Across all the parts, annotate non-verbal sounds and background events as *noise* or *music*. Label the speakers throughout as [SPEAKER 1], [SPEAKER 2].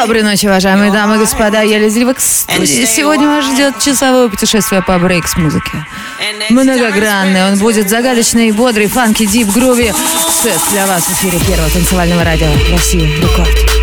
[SPEAKER 1] Доброй ночи, уважаемые дамы и господа. Я Лизель в студии. Сегодня вас ждет часовое путешествие по брейкс музыке. Многогранный, он будет загадочный, бодрый, фанки, дип, груви. Сет для вас в эфире первого танцевального радио России. Рекорд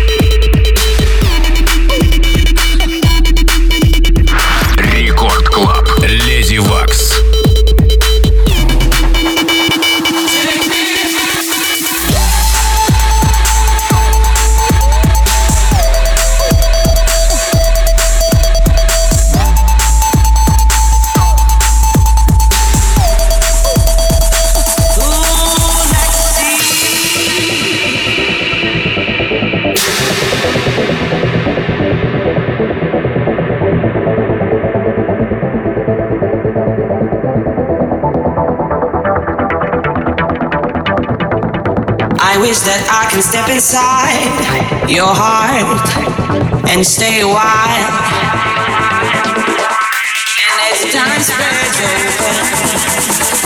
[SPEAKER 2] I wish that I can step inside your heart and stay a while. And as time spreads.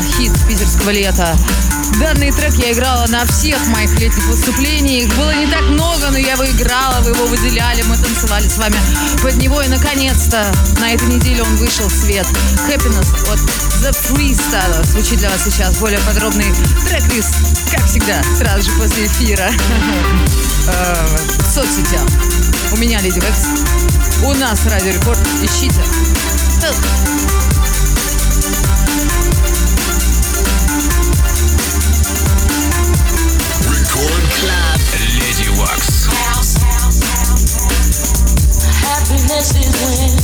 [SPEAKER 1] Хит питерского лета. Данный трек я играла на всех моих летних выступлениях. Их было не так много, но я его играла, вы его выделяли, мы танцевали с вами под него. И, наконец-то, на этой неделе он вышел в свет. Happiness от The Freestyle звучит для вас сейчас более подробный трек-лист, как всегда, сразу же после эфира *laughs* Э, в соцсетях. У меня Леди Векс, у нас Радио Рекорд. Ищите.
[SPEAKER 3] passes when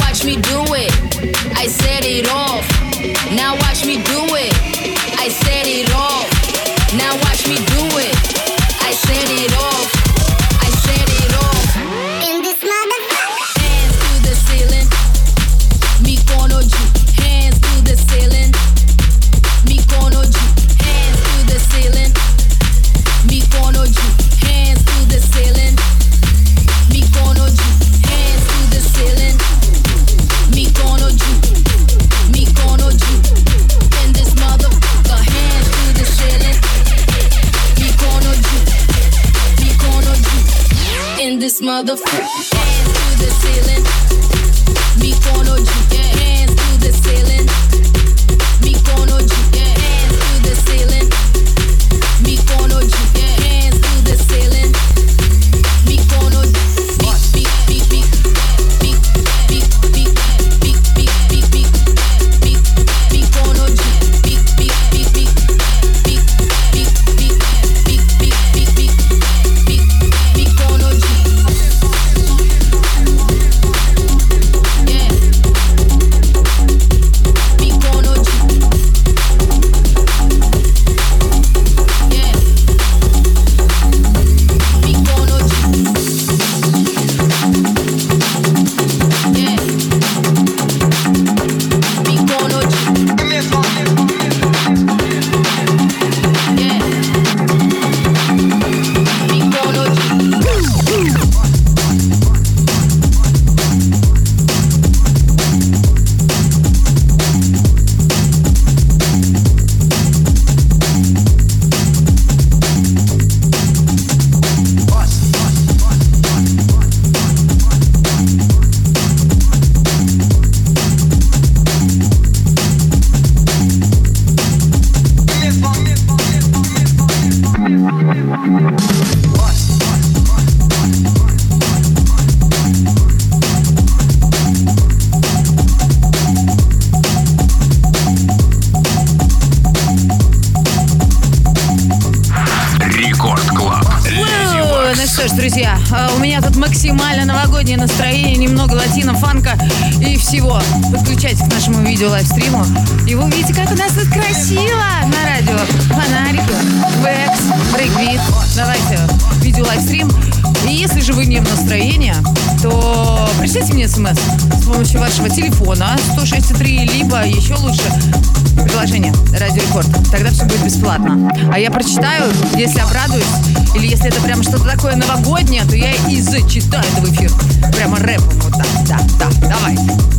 [SPEAKER 3] watch me do it. I
[SPEAKER 4] set it off. Now watch me do it.
[SPEAKER 1] I set it off. Now watch me do it. I set it off. beautiful. Видео лайвстриму, и вы увидите, как у нас тут красиво на радио. Фонарики, Waks, breakbeat. Давайте видео live stream. И если же вы не в настроении, то пришлите мне смс с помощью вашего телефона 106.3, либо еще лучше приложение Радио Рекорд. Тогда все будет бесплатно. А я прочитаю, если обрадуюсь, или если это прямо что-то такое новогоднее, то я и зачитаю это в эфир. Прямо рэпом вот так. Да, да, давайте.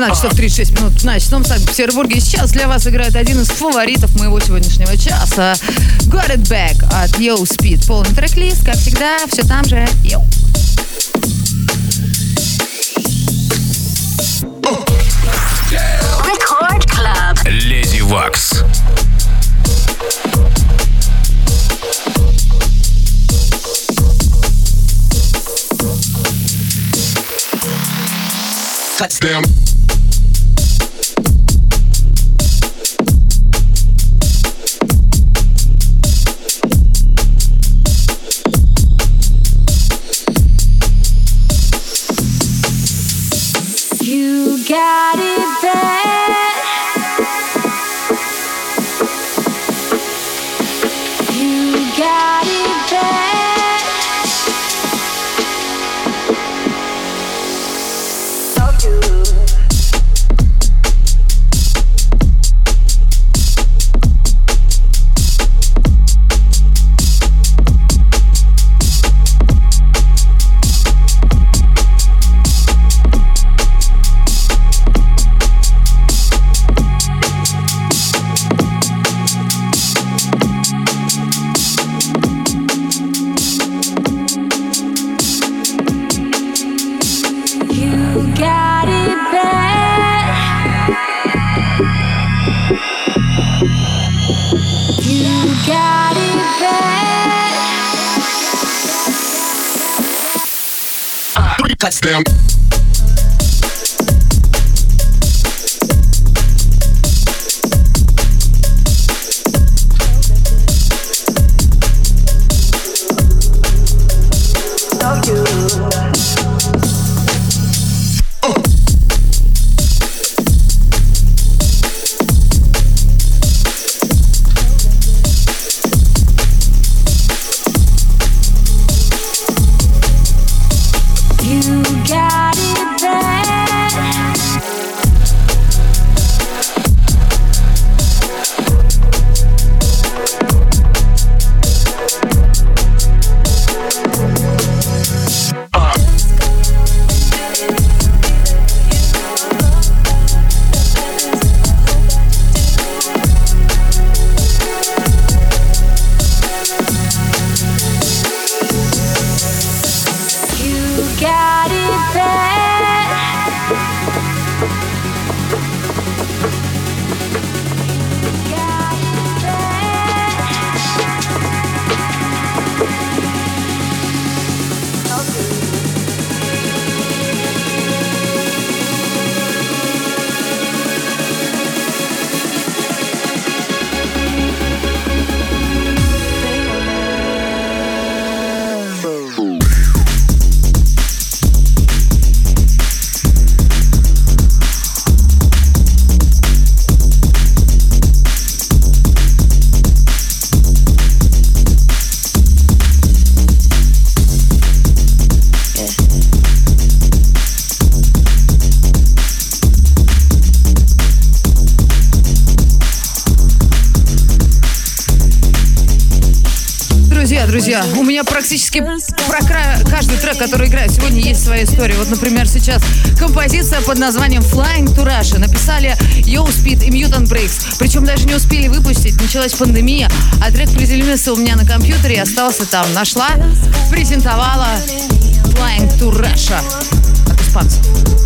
[SPEAKER 1] 12 часов 36 минут на часом Санкт-Петербурге. Сейчас для вас играет один из фаворитов моего сегодняшнего часа. Got It Back от Yo Speed. Полный трек-лист, как всегда, все там же. Йоу.
[SPEAKER 5] Touchdown.
[SPEAKER 1] Друзья, у меня практически про каждый трек, который играю сегодня, есть своя история. Вот, например, сейчас композиция под названием Flying to Russia. Написали Yo Speed и Mutant Breaks. Причем даже не успели выпустить, началась пандемия, а трек приземлился у меня на компьютере и остался там. Нашла, презентовала Flying to Russia от испанцев.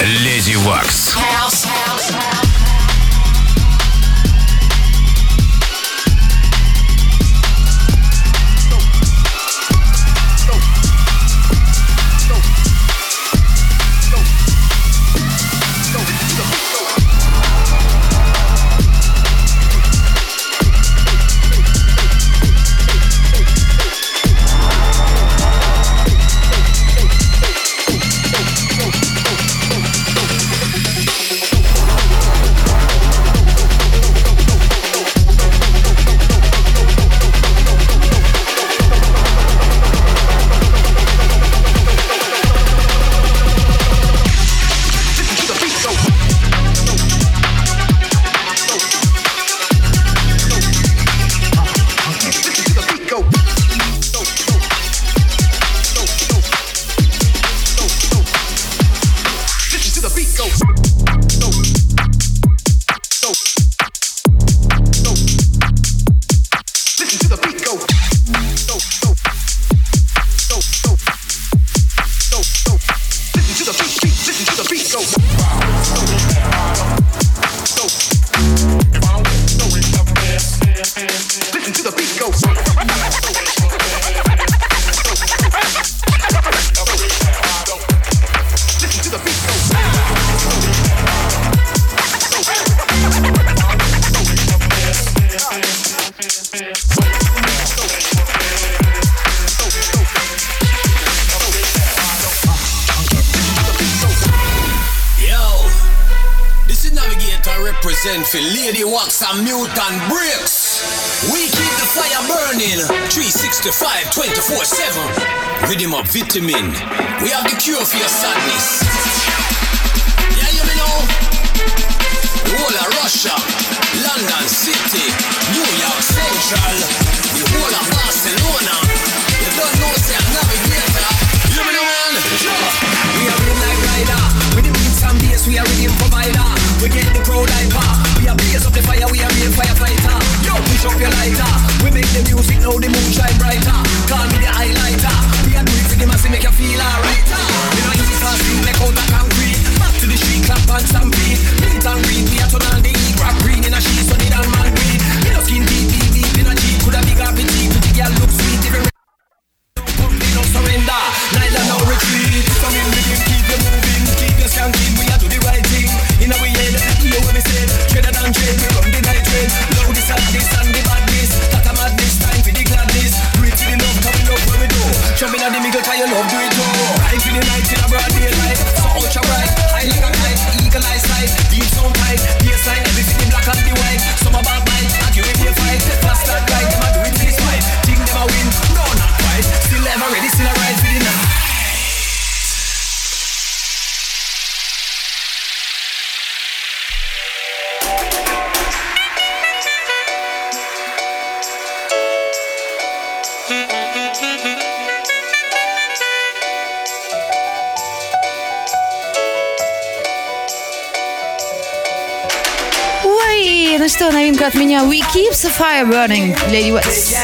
[SPEAKER 6] Леди Вакс.
[SPEAKER 7] Vitamin. We have the cure for your sadness. Yeah, you know. The whole of Russia, London City, New York Central, the whole of Barcelona. You don't know, say I'm Navigator. You know, man. We are real like rider. With the beats and bass, we are rhythm provider. We get the crowd hyper. We are blaze up the fire, we are real firefighter. Yo, push up your lighter. We make the music, now the moon shine brighter. Call me the highlighter. We are doing for the massive, make you feel alright. Ah. We don't easy fast, we make out the concrete. Back to the street, clap and stampede. Beat and read, we are turn on the heat. Rock green in a sheet, they don't man breed. We no skin deep, deep, deep in a jeep. Coulda big up in jeep, pretty girl look sweet. If you Company no surrender, neither no retreat. Come in with him, keep you moving, keep you skanking. We are do the right thing. In our head, hear what we said. Treader than trade, we run the night train. Loud this and this and the badness. That a madness, time for the gladness. Do it the love, come we love what we do. Jump in at the middle, try your love, do it too. Ride for the night in a broad daylight. So ultra bright, high like a kite, eagle eye sight, deep sound tight, baseline, everything in black and the white. Some about bite, accurate they fight. Fast and right, them a do it this fight. Think them a win, rise. Still ever ready, still arise
[SPEAKER 1] within us. Что, новинка от меня We Keep the Fire Burning, Lady Wax.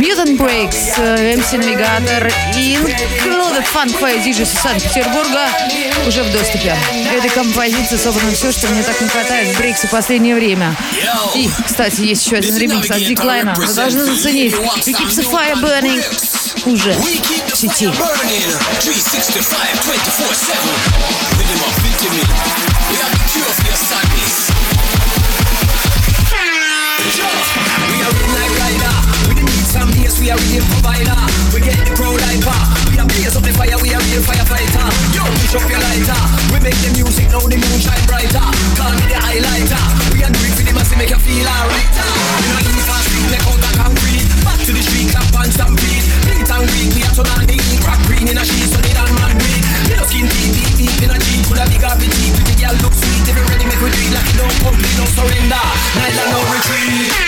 [SPEAKER 1] Mutant Breaks, э, MC Навигатор и Included Funk Fire DJ из Санкт-Петербурга уже в доступе. Этой композиции собрано все, что мне так не хватает в брейксе в последнее время. И, кстати, есть еще один ремикс от Диклайна. Вы должны заценить. We Keep the Fire Burning уже в сети.
[SPEAKER 7] fire burning 365 24 7. Rhythm of vitamin. We have the cure for your sadness. Up your lighter. We make the music, now the moon shine brighter. Call me the highlighter. We are doing for the massive, make you feel alright. We know easy fast, we make out the concrete. Back to the street, clap and stampede. Beat and read, we are turn on the heat. Rock green in a sheet, so they don't man breed. We no skin deep, deep, deep in a jeep. Coulda big up in jeep, pretty girl look sweet. If you ready, make we it like it don't complete, no surrender. Neither no retreat.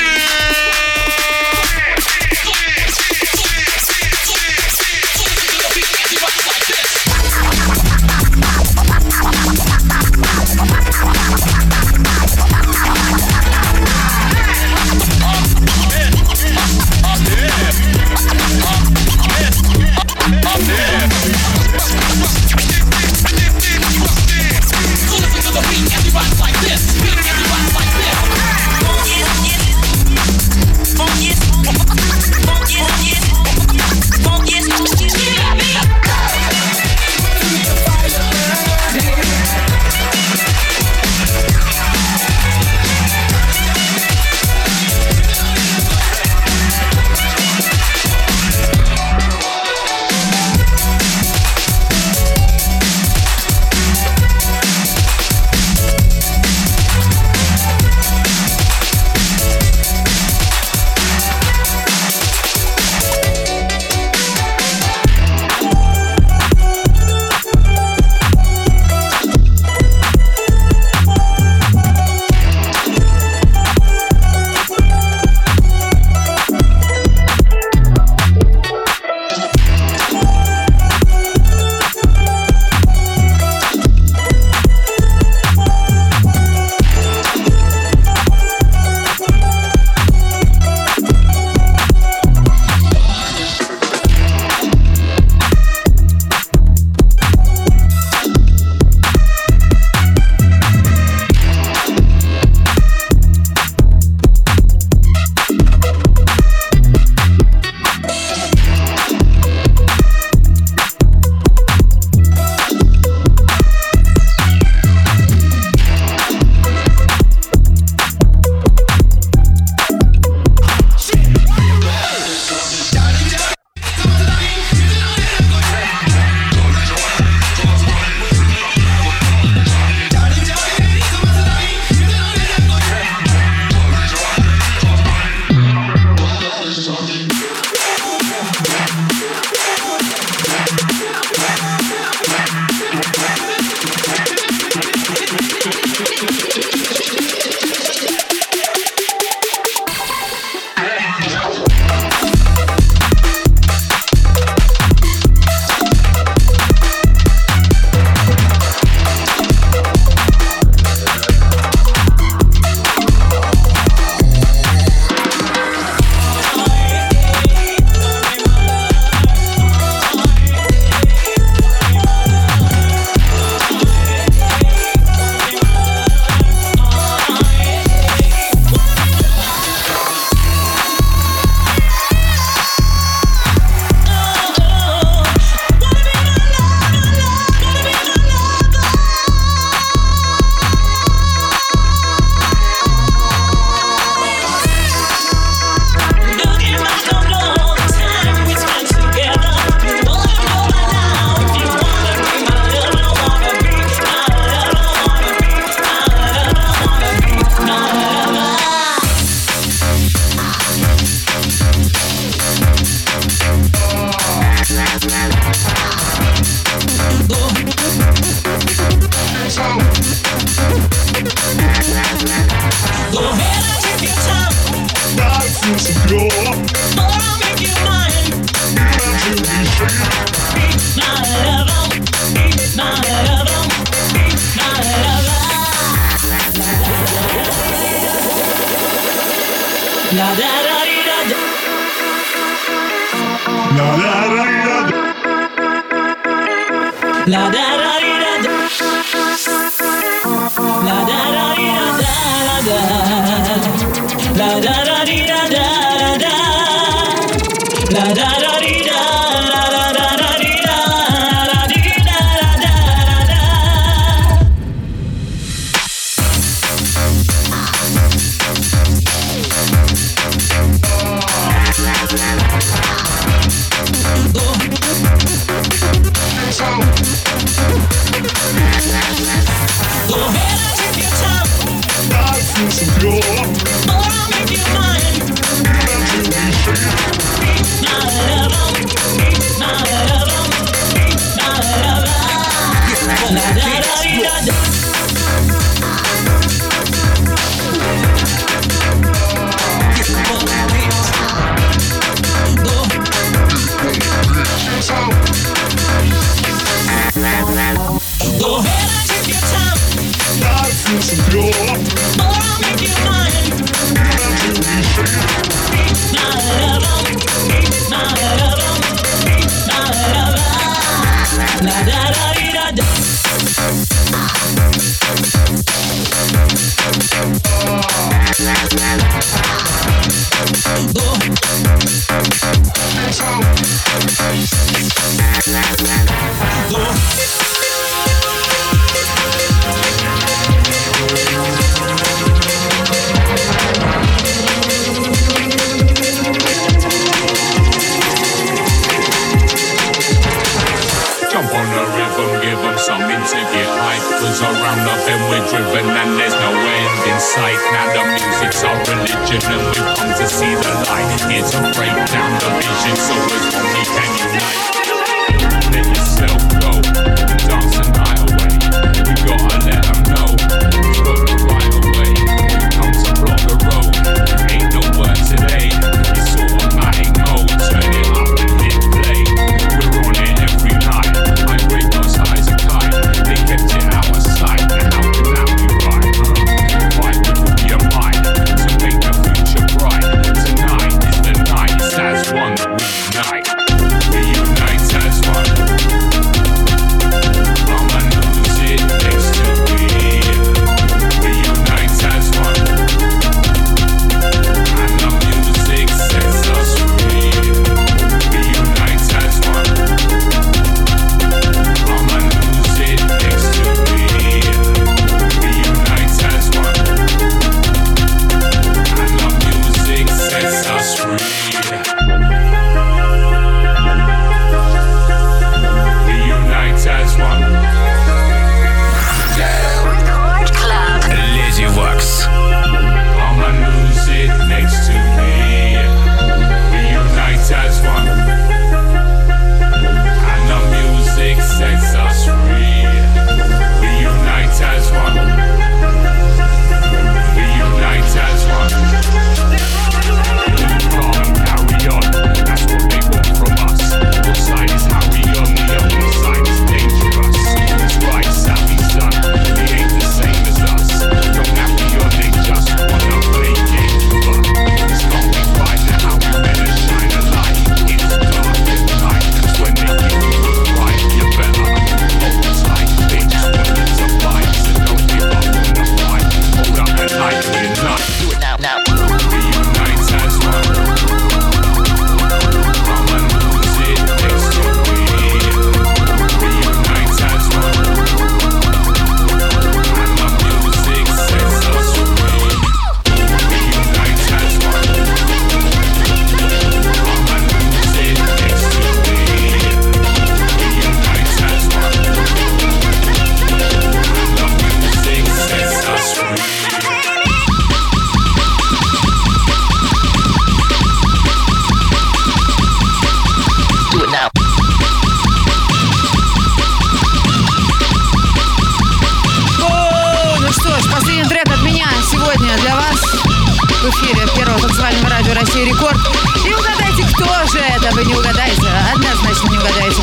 [SPEAKER 1] Рекорд и угадайте, кто же это. Вы не угадаете, однозначно не угадаете.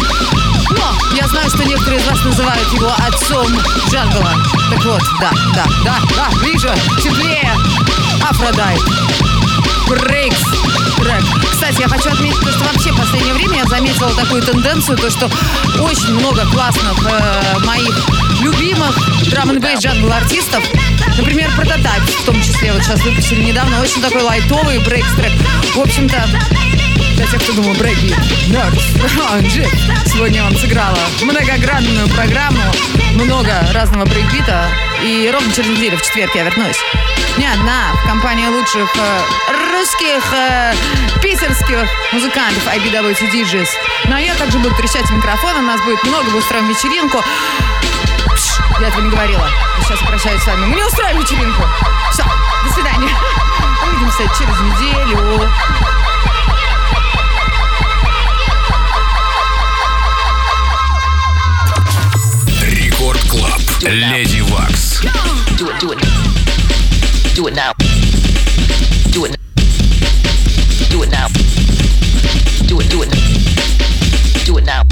[SPEAKER 1] Но я знаю, что некоторые из вас называют его отцом джангла. Так вот, да, да, да, да, ближе, теплее. Aphrodite. Breaks трек. Кстати, я хочу отметить, то, что вообще в последнее время я заметила такую тенденцию, то, что очень много классных э, моих любимых drum'n'jungle артистов, например, Прототайп, в том числе, вот сейчас выпустили недавно, очень такой лайтовый брейкс трек. В общем-то, для тех, кто думал, брейки, *laughs* Джек, сегодня вам сыграла многогранную программу, много разного брейкбита, и ровно через неделю, в четверг, я вернусь. Не одна, в компании лучших э, русских, э, питерских музыкантов IBWT DJs. Ну а я также буду трещать в микрофон, у нас будет много, мы устроим вечеринку. Пш, я этого не говорила. Сейчас прощаюсь с вами. Мы не устроим вечеринку. Все, до свидания. Увидимся через неделю.
[SPEAKER 6] Record Club. Lady Waks.
[SPEAKER 8] Do it, do it. Do it now. Do it. Do it now. Do it. Do it. Do it now.